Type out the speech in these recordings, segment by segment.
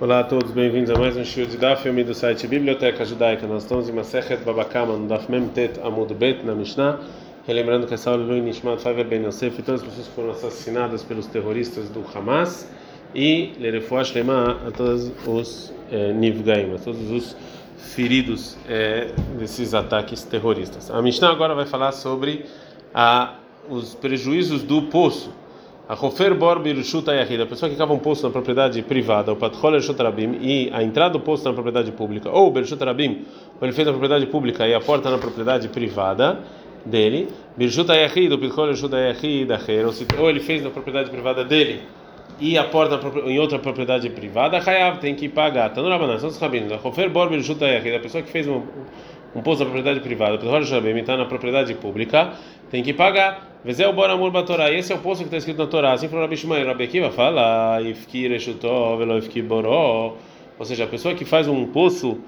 Olá a todos, bem-vindos a mais um show de Daf, filme do site Biblioteca Judaica. Nós estamos em Masechet Babakama, no Daf Mem Tet Amud Bet, na Mishnah. Relembrando que essa aula Lui Nishmat Faver Ben Yosef e todas as pessoas foram assassinadas pelos terroristas do Hamas e Lerefuah Shlema a todos os eh, Nivgaim, a todos os feridos eh, desses ataques terroristas. A Mishnah agora vai falar sobre a, os prejuízos do poço. A Hofer Bor Birshut Ayahid, a pessoa que cava um poço na propriedade privada, o Patchol Ershut Rabim, e a entrada do poço na propriedade pública, ou Birshut Rabim, ou ele fez na propriedade pública e a porta na propriedade privada dele, Birshut Ayahid, o Patchol Ershut Ayahid, ou ele fez na propriedade privada dele e a porta em outra propriedade privada, Hayav tem que pagar. Tá no Rabanan, são os rabinos. Hofer Bor Birshut Ayahid, a pessoa que fez um, um poço na propriedade privada, está na propriedade pública, tem que pagar. Vezel bor amor batorá. Esse é o poço que está escrito na Torá. Assim falou Rabi Shmuel. Rabi Akiva fala, ifki reshutó, velo ifki boró. Ou seja, a pessoa que faz um poço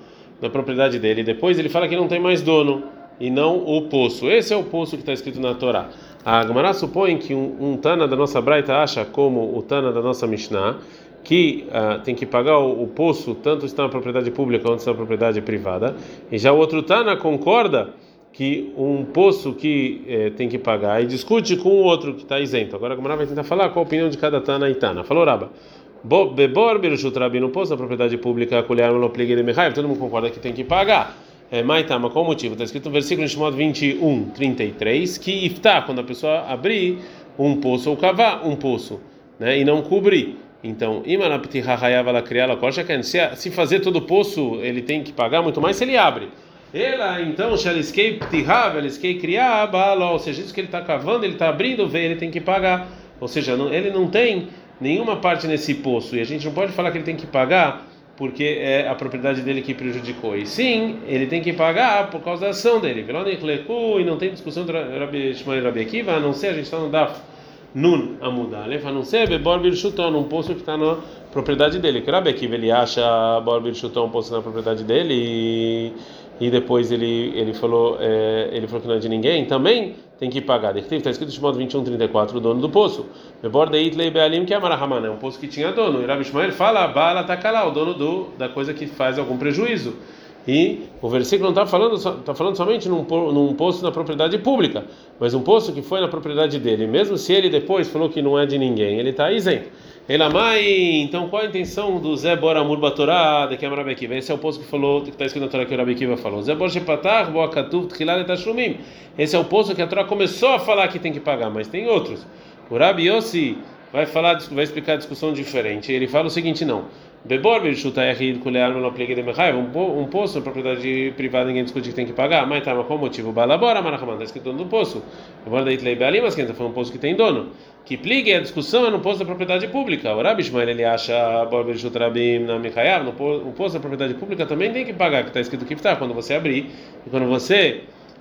na propriedade dele, depois ele fala que não tem mais dono e não o poço. Esse é o poço que está escrito na Torá. A Gemara supõe que um, um Tana da nossa Braita acha como o Tana da nossa Mishnah que uh, tem que pagar o, o, poço tanto está na propriedade pública quanto está na propriedade privada. E já o outro Tana concorda que um poço que eh, tem que pagar e discute com o outro que está isento. Agora a Gamara vai tentar falar qual a opinião de cada Tana e Tana. Falou Raba. Bebor no poço da propriedade pública, colher no pligue de Mechaiv, todo mundo concorda que tem que pagar. É, Maitama, qual o motivo? Está escrito no versículo em Shimon 21, 33, que ifta, quando a pessoa abrir um poço ou cavar um poço, né, e não cobrir. Então, se fazer todo o poço, ele tem que pagar muito mais se ele abre. Ela, então, Shaliskei Ptihav, Eliskei Kriabalo, ou seja, isso que ele está cavando, ele está abrindo, ele tem que pagar. Ou seja, ele não tem nenhuma parte nesse poço, e a gente não pode falar que ele tem que pagar porque é a propriedade dele que prejudicou. E sim, ele tem que pagar por causa da ação dele. E não tem discussão entre Rabi Shmuel e Rabi Akiva, a não ser, a gente está no Daf Nun Amudalef, a não ser Bebor Birchuton, um poço que está na propriedade dele. Que Rabi Akiva ele acha Bor Birchuton um poço na propriedade dele e e depois ele ele falou é, ele falou que não é de ninguém, também tem que pagar. Está escrito em modo 21:34 o dono do poço. Beborda itlei bealim que é é um poço que tinha dono. E Rabi Shmuel fala bala takalá, o dono do da coisa que faz algum prejuízo. E o versículo não está falando está falando somente num, num poço na propriedade pública, mas um poço que foi na propriedade dele. Mesmo se ele depois falou que não é de ninguém, ele está isento. Elamai, então qual a intenção do Zé Bor Amur Batorá, de que é Rabi Akiva? Esse é o poço que falou, que está escrito na Torá que o Rabi Akiva falou. Zé Bor Shepatar, Boa Katuv, Tchilal Etashumim. Esse é o poço que a Torá começou a falar que tem que pagar, mas tem outros. O Rabi Yossi vai falar, vai explicar a discussão diferente. Ele fala o seguinte, não. Bebor Birshuta Yahid Kulear Melopligue de Mechaiv, um poço, propriedade privada, ninguém discute que tem que pagar. Mas tá, mas qual o motivo? Balabora, Marahaman, está escrito dono do poço. Bebor da Itlei Bealim, mas quem foi um poço que tem dono. Que pligue a discussão é no poço da propriedade pública. O Rabi ele acha Bor Birshut Rabim na Mechayav, no poço da propriedade pública também tem que pagar, que está escrito que está quando você abrir e quando você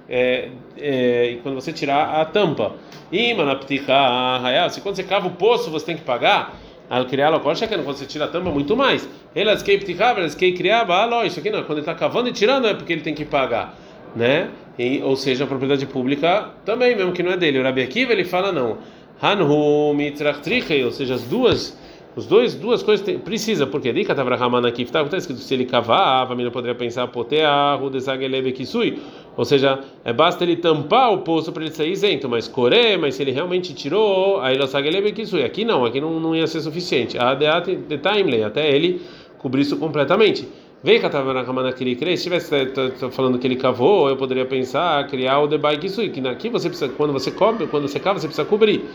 é, é, quando você tirar a tampa. E manaptiha, se quando você cava o poço você tem que pagar al criá-lo quando você tira a tampa, muito mais. Elas que elas que criava, isso aqui não, quando ele está cavando e tirando é porque ele tem que pagar, né? E, ou seja, a propriedade pública também, mesmo que não é dele. O Rabi Akiva ele fala não. Hanhu mitrachtrichei, ou seja, as duas os dois, duas coisas tem, precisa, porque Dika Tavrahamana aqui está escrito se ele cavar, a família poderia pensar potea, rudesagelebe kisui, ou seja, é, basta ele tampar o poço para ele sair isento, mas core, mas se ele realmente tirou, aí lo sagelebe kisui, aqui não, aqui não, não ia ser suficiente. A de timely, até ele cobrir isso completamente. Vem Katavanakama que ele crê, se estivesse falando que ele cavou, eu poderia pensar, criar o debai kisui, que aqui você precisa, quando você cobre, quando você cava, você precisa cobrir.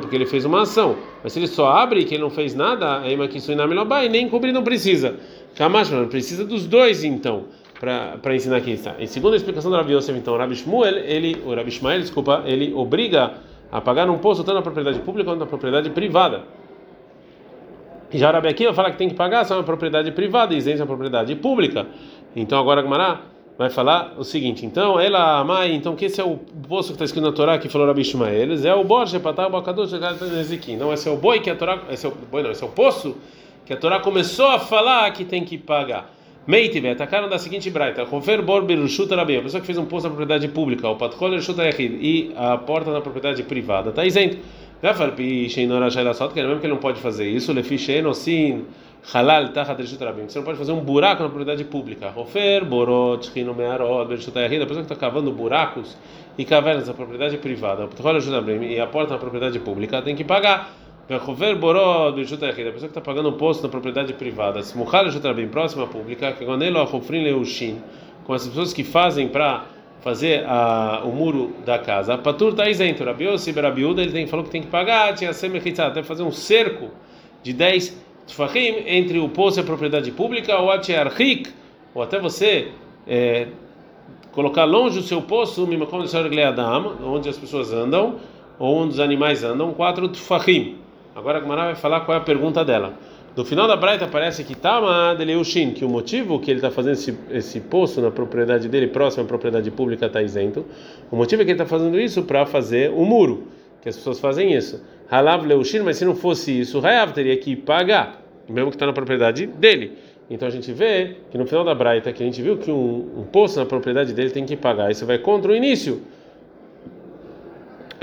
Porque ele fez uma ação. Mas se ele só abre que ele não fez nada, aí kisui na melobai, nem cobrir não precisa. Kamash, precisa dos dois então. Para ensinar aqui está. Em segunda explicação do Rabi Yosef, então, o Rabi Shmuel, ele, o Rabi Shmuel, desculpa, ele obriga a pagar um poço tanto na propriedade pública quanto na propriedade privada. E já Rabi Akiva fala que tem que pagar só uma propriedade privada e isenta a propriedade pública. Então agora a Gemara vai falar o seguinte: então ela, mãe, então que esse é o poço que está escrito na Torá que falou Rabi Ishmael, é o Borja Patar Bacadu Nezikim. Não, esse é o boi que a Torá, esse é o boi não, esse é o poço que a Torá começou a falar que tem que pagar. Meitive, atacaram da seguinte braita: Rofer Bor Birushut Rabi, a pessoa que fez um poço na propriedade pública, o Patkol Rushut Yahid, e a porta na propriedade privada, está isento. Mesmo que ele não pode fazer isso, Lefiche Enosin, halal tachat reshut rabim. Você não pode fazer um buraco na propriedade pública. Rofer, borot, chino mearot, reshut a pessoa que está cavando buracos e cavernas na propriedade privada, e a porta na propriedade pública tem que pagar. A pessoa que está pagando um posto na propriedade privada, se reshut rabim, próxima pública, que com as pessoas que fazem para fazer a, o muro da casa. Patur está isento. Rabi Yossi Berabiúda, ele tem, falou que tem que pagar, tinha até fazer um cerco de 10 tfachim entre o poço e a propriedade pública, ou atiarchik, ou até você é, colocar longe o seu poço, onde as pessoas andam, ou onde os animais andam, quatro tfachim. Agora a Gemara vai falar qual é a pergunta dela. No final da Braita parece que Tama Deleushin, que o motivo que ele está fazendo esse, esse poço na propriedade dele, próximo à propriedade pública, está isento. O motivo é que ele está fazendo isso para fazer o muro, que as pessoas fazem isso. Halav Leushin, mas se não fosse isso, Hayav teria que pagar, mesmo que está na propriedade dele. Então a gente vê que no final da Braita, que a gente viu que um, um poço na propriedade dele tem que pagar. Isso vai contra o início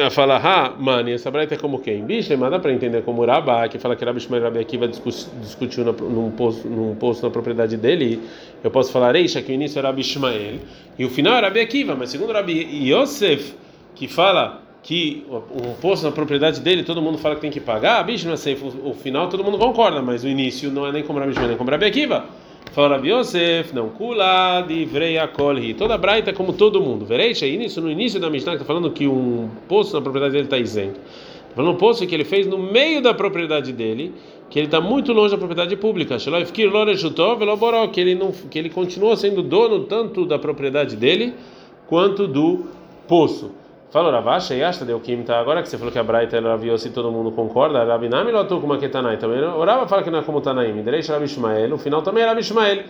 fala, ah, mano, essa braita é como quem? Bicho, mas dá para entender como Rabá, que fala que Rabi Shmuel Rabi Akiva discutiu num posto, num na propriedade dele. Eu posso falar, eixa, que o início era Rabi Ishmael e o final era Rabi Akiva, mas segundo Rabi Yosef, que fala que um posto na propriedade dele todo mundo fala que tem que pagar, bicho, não é sei, o, o final todo mundo concorda, mas o início não é nem como Rabi Ishmael, nem como Rabi Akiva. Fala Rabi Yosef, não, kula divrei akolhi. Toda braita como todo mundo. Vereixa, isso no início da Mishnah está falando que um poço na propriedade dele está isento. Está falando um poço que ele fez no meio da propriedade dele, que ele está muito longe da propriedade pública. Que ele não, que ele continua sendo dono tanto da propriedade dele quanto do poço. Falou Ravasha e Ashta deu Kim, tá? Agora que você falou que a Braita era viu se todo mundo concorda, Rabinami lotou como que Tanai também. O Rava fala que não é como Tanaim, Derecha Rabi Ishmael, no final também é Rabi Ishmael.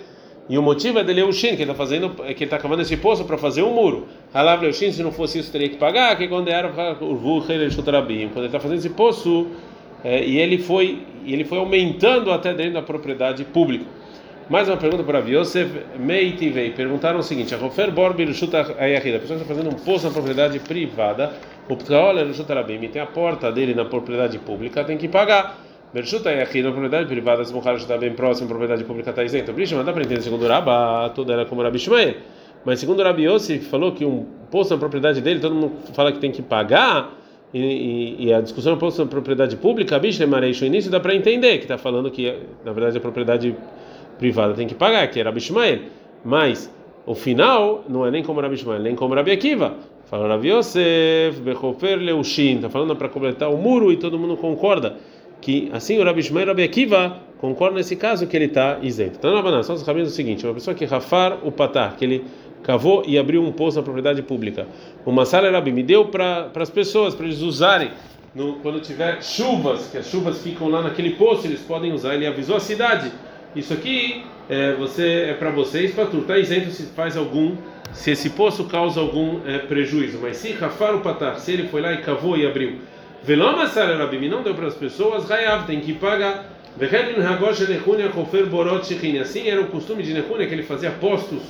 E o motivo é dele o Shin, que ele está fazendo, é que ele está cavando esse poço para fazer um muro. Halav Leushin, se não fosse isso, teria que pagar, que quando era o Vu quando ele está fazendo esse poço, é, e ele foi, ele foi aumentando até dentro da propriedade pública. Mais uma pergunta para Yosef Meitivei. Perguntaram o seguinte: a Rofer Bor Birshuta Ayahida, a pessoa está fazendo um poço na propriedade privada, o Ptraola Birshuta Rabim, tem a porta dele na propriedade pública, tem que pagar. Birshuta Ayahida, na propriedade privada, se o cara está bem próximo, a propriedade pública está isenta. Brish, mas dá para entender, segundo o Rabá, tudo era como Rabi Shmael. Mas segundo Rabi Yosef, falou que um poço na propriedade dele, todo mundo fala que tem que pagar. E, e, e, a discussão posto na propriedade pública, bicho, o início dá para entender que está falando que na verdade a propriedade privada tem que pagar, que é Rabi Ishmael. Mas o final não é nem como Rabi Ishmael, nem como Rabi Akiva. Fala Rabi Yosef, Bechofer Leushin, está falando para completar o muro e todo mundo concorda que assim o Rabi Ishmael e Rabi Akiva concordam nesse caso que ele está isento. Então, na Banana, só os caminhos o seguinte: uma pessoa que rafar o patar, que ele cavou e abriu um poço na propriedade pública. Uma sala Rabi me deu para as pessoas, para eles usarem. No, quando tiver chuvas, que as chuvas ficam lá naquele poço, eles podem usar. Ele avisou a cidade isso aqui é, você, é para vocês, para. Está isento se faz algum, se esse poço causa algum é, prejuízo. Mas se Rafar o Patar, se ele foi lá e cavou e abriu, Veloma Sararabim não deu para as pessoas, Rayav tem que pagar. Assim era o costume de Nehunia que ele fazia postos,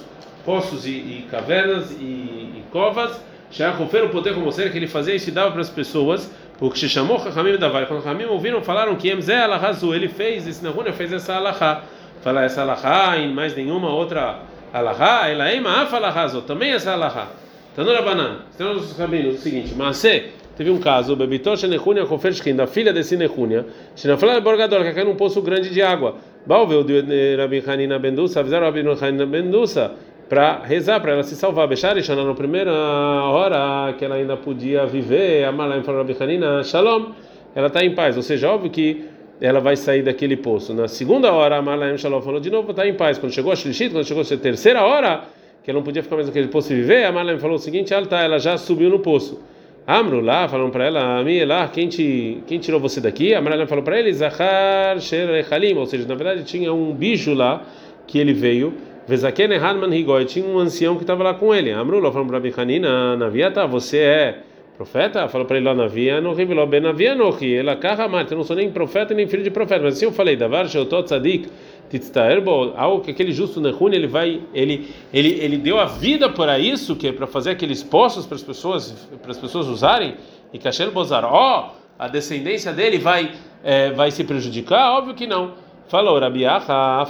poços e, e cavernas e, e covas. Sheachofer o poder como que ele fazia e dava para as pessoas. O que se chamou Rahamim Davai, quando Rahamim ouviram, falaram que Emzé Alahazu, ele fez, esse Nahuna fez essa Alahá. Fala essa Alahá em mais nenhuma outra Alahá, ela é Maaf Alahazu, também essa Alahá. Tanura Banan, estão os rabinos, o seguinte, Maaseh, teve um caso, Bebitosh Nehunia Kofershkin, da filha desse Nehunia, Shinafala Borgador, que caiu num poço grande de água. Balveu de Rabi Hanina Bendusa, avisaram Rabi Hanina Bendusa, para rezar, para ela se salvar. Becharishana, na primeira hora que ela ainda podia viver, a Malaim falou Hanina, Shalom, ela está em paz. Ou seja, óbvio que ela vai sair daquele poço. Na segunda hora, a Malaim Shalom falou de novo, está em paz. Quando chegou a Shlishit, quando chegou a terceira hora, que ela não podia ficar mais naquele poço e viver, a Malaim falou o seguinte: ela, tá, ela já subiu no poço. Amru lá, falaram para ela, Ami lá, quem, te, quem tirou você daqui? A Malaim falou para ele, Zahar Sher Halim, ou seja, na verdade tinha um bicho lá que ele veio Vezaken Hadman Higoi, tinha um ancião que estava lá com ele. Amrullah falou para Rabi Hanina, Naviata, você é profeta? Falou para ele lá, Navia, no revelou bem Navia, no ri, ela carramata, eu não sou nem profeta nem filho de profeta. Mas assim eu falei, Davar Sheotot Tzadik, Titztaerbo, algo que aquele justo Nehun, ele vai, ele, ele, ele deu a vida para isso, que é para fazer aqueles poços para as pessoas, para as pessoas usarem, e Kashel Bozar, ó, a descendência dele vai, é, vai se prejudicar? Óbvio que não. Falou, Rabi Acha,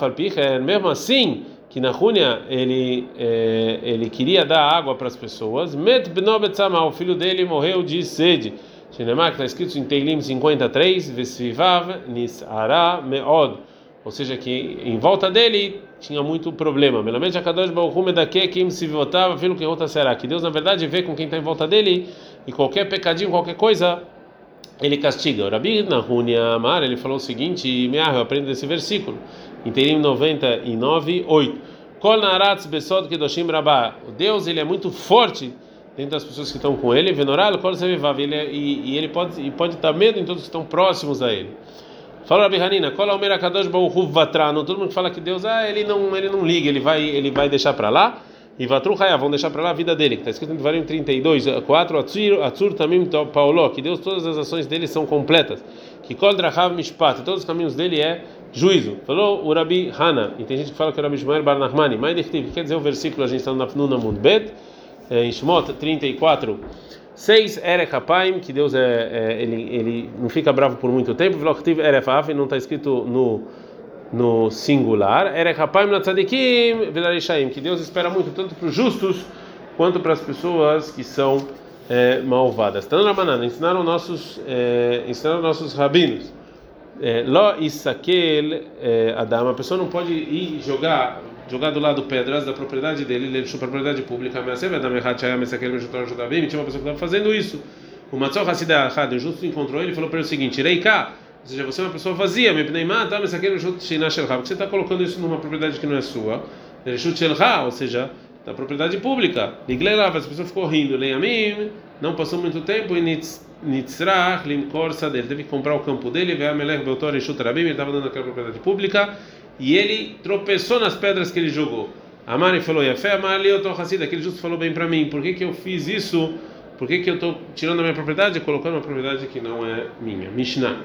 mesmo assim, que na Rúnia ele, é, ele queria dar água para as pessoas, Met Benobetzama, o filho dele morreu de sede. Shinemar, que está escrito em Teilim 53, Vesivav Nisara Meod. Ou seja, que em volta dele tinha muito problema. Melamente a Kadosh Baruch daqui quem se votava, filho que outra será. Que Deus na verdade vê com quem está em volta dele e qualquer pecadinho, qualquer coisa, ele castiga. O Rabi Nahunia Amar, ele falou o seguinte, me eu aprendo desse versículo. Em Terim 99, 8. Kol naratz besod kedoshim rabá. O Deus, ele é muito forte dentro das pessoas que estão com ele. Venoral kol sevivav. Ele é, e, e ele pode e pode dar medo em todos que estão próximos a ele. Fala Rabi Hanina, kol omer akadosh baruch vatrano. Todo mundo que fala que Deus, ah, ele não, ele não liga, ele vai, ele vai deixar para lá. E Vatru vão deixar para lá a vida dele, que está escrito em Devarim 32, 4, Atzur, Atzur Tamim Paulo, que Deus, todas as ações dele são completas. Que Kol Mishpat, todos os caminhos dele é juízo. Falou o Rabi Hana, e tem gente que fala que é o Rabi Shmuel Bar Nachmani, mas que quer dizer o versículo, a gente está no Nunamund Bet, é, em Shmot 34, 6, Erech Hapaim, que Deus é, é, ele, ele não fica bravo por muito tempo, Erech Haf, não está escrito no no singular, que Deus espera muito tanto para os justos quanto para as pessoas que são é, malvadas. Tanrabanan, ensinaram nossos é, ensinaram nossos rabinos. É, Lo isakel é, Adam, a pessoa não pode ir jogar jogar do lado pedras da propriedade dele, ele deixou propriedade pública, mas você vai dar tinha uma pessoa que estava fazendo isso. O Matzor Hassidah Had, o justo encontrou ele e falou para ele o seguinte: Reika, ou seja, você é uma pessoa vazia, tá, aquele porque você está colocando isso numa propriedade que não é sua, ou seja, da propriedade pública. Igleirav, as pessoas ficou rindo, Leiamim, não passou muito tempo e Nitzrach, Limkor Sadel, teve que comprar o campo dele, Veamelech Beltor e ele estava dando aquela propriedade pública e ele tropeçou nas pedras que ele jogou. Amari falou, Yafé, Amari, eu estou aquele justo falou bem para mim, por que, que eu fiz isso? Por que, que eu estou tirando a minha propriedade e colocando uma propriedade que não é minha? Mishnah.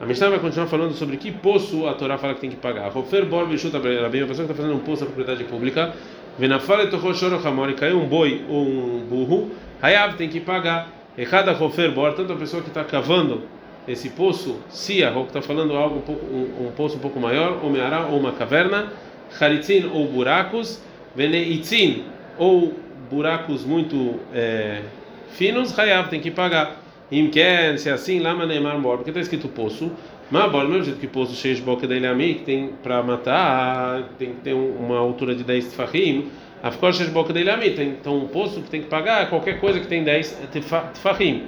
A Mishnah vai continuar falando sobre que poço a Torá fala que tem que pagar. Rofer bor bichuta rabim, a pessoa que está fazendo um poço na propriedade pública, venafale tochou choro hamor, caiu um boi ou um burro, hayav tem que pagar. Errada rofer bor, tanto a pessoa que está cavando esse poço, se a que está falando algo um, pouco, um, um, poço um pouco maior, ou meará ou uma caverna, haritzin ou buracos, veneitzin ou buracos muito é, finos, hayav tem que pagar. Imken, se é assim, lama neymar mor, porque está escrito poço. Mas bora, mesmo jeito que poço cheio de boca dele ami, que tem para matar, tem que ter uma altura de 10 tfahim. A ficou cheio de boca dele ami, então um poço que tem que pagar qualquer coisa que tem 10 tfahim.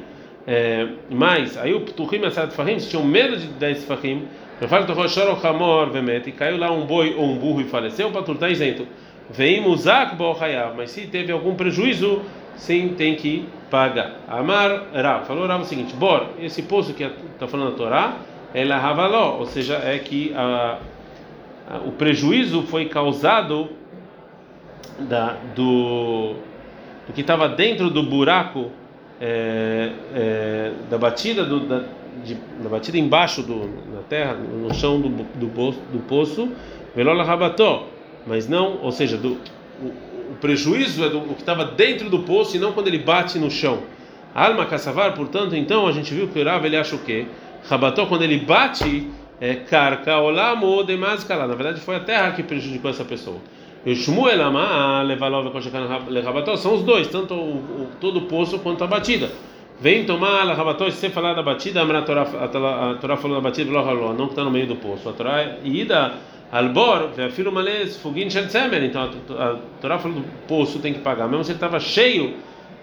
É, mas aí o Ptuchim e a Tfahim, tinham medo de 10 Tfahim, eu falo que o Hamor Vemet, e caiu lá um boi ou um burro e faleceu, para tudo está isento. Vem Muzak Bohayav, mas se teve algum prejuízo, sim tem que pagar. Amar Rav, falou Rav o seguinte: Bor, esse poço que está falando a Torá, ela ravaló, ou seja, é que a, a, o prejuízo foi causado da, do, do que estava dentro do buraco é, é, da batida do, da, de, da batida embaixo do, na terra, no chão do, do, do poço, velola rabató, mas não, ou seja, do, o prejuízo é do o que estava dentro do poço e não quando ele bate no chão. Alma caçavar, portanto, então a gente viu que o Rav ele acha o quê? Rabató, quando ele bate, é carca olamo demais Na verdade, foi a terra que prejudicou essa pessoa. E Shmuel levalov rabató são os dois, tanto o, o, todo o poço quanto a batida. Vem tomar a rabató, se falar da batida, a Torá falou da batida, não que está no meio do poço. A Torá ida Albor, filho males fogin shel tzemer. Então a Torá falou do poço tem que pagar, mesmo se ele estava cheio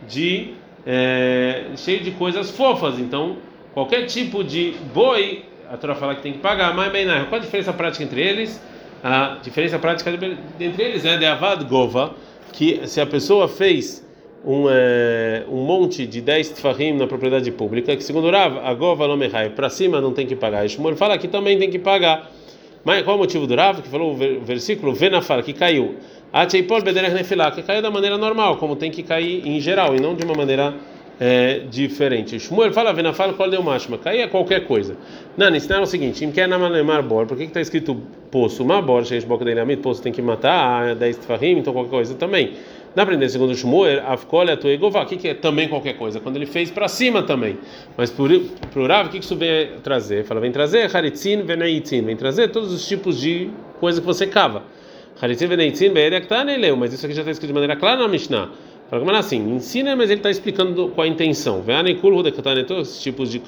de é, cheio de coisas fofas. Então qualquer tipo de boi, a Torá fala que tem que pagar. Mas bem, qual a diferença prática entre eles? A diferença prática entre eles é de avad gova, que se a pessoa fez um, é, um monte de 10 tfahim na propriedade pública, que segundo Rav, a gova me para cima não tem que pagar. Shmuel fala que também tem que pagar. Mas qual é o motivo do Rav? Que falou o versículo Venafal, que caiu. Acheipol bederech nefilá, que caiu da maneira normal, como tem que cair em geral, e não de uma maneira é, diferente. Shmuel fala Venafal qual deu mashma, cair é qualquer coisa. Não, ensinaram o seguinte: Im quer namalемar bor, por que está escrito poço? Uma bor, cheio de boca dele, poço tem que matar, 10 tfahim, então qualquer coisa também. Dá para aprender segundo Shmuel, Avkolha Tuegová, o que, que é também qualquer coisa? Quando ele fez para cima também. Mas por, por Rav, o que, que isso vem trazer? Fala, vem trazer Haritzin Veneitzin, vem trazer todos os tipos de coisa que você cava. Haritzin Veneitzin Beerektaneleu, mas isso aqui já está escrito de maneira clara na Mishnah. Fala assim, ensina, mas ele está explicando qual a intenção. Veanikul todos os tipos de,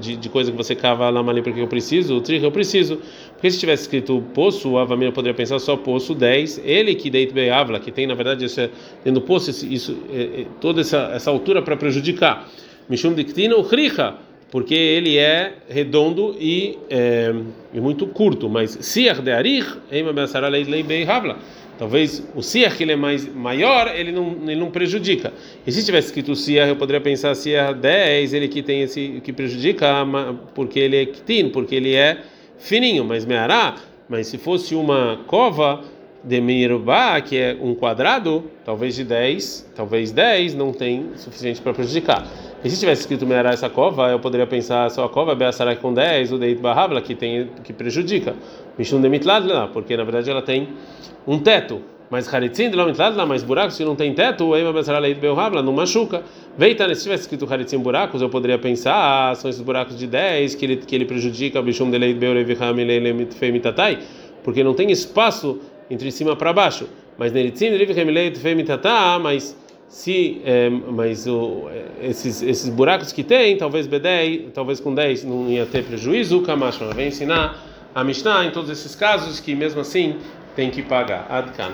de, de coisa que você cava lá ali porque eu preciso, o tri eu preciso. Porque se tivesse escrito poço, o Avamina poderia pensar só poço 10. Ele que deit beavla, que tem na verdade esse, tendo poço, isso, é, é, toda essa, essa altura para prejudicar. Mishum diktino richa porque ele é redondo e, é, e muito curto, mas siach de arich, Talvez o siach que ele é mais maior, ele não, ele não prejudica. E se tivesse escrito siach, eu poderia pensar siach 10, ele que tem esse que prejudica, porque ele é ktin, porque ele é fininho, mas meará, mas se fosse uma cova de Mirubá, que é um quadrado, talvez de 10, talvez 10 não tem suficiente para prejudicar. E se tivesse escrito Meará essa cova, eu poderia pensar só a cova Beasarai com 10, o Deit Barrabla, que tem que prejudica. Mishun Demitladla, porque na verdade ela tem um teto. Mas Haritzin de lá, mais buracos, se não tem teto, Beasarai Belrabla não machuca. Veita, se tivesse escrito Haritzin buracos, eu poderia pensar, ah, são esses buracos de 10 que ele, que ele prejudica, Bishum Deleit Beureviham Femitatai, porque não tem espaço entre cima para baixo. Mas Neritzin, mas se é, mas o, esses, esses buracos que tem, talvez B10, talvez com 10 não ia ter prejuízo, o Kamash vai ensinar a Mishnah em todos esses casos que mesmo assim tem que pagar. Adkan.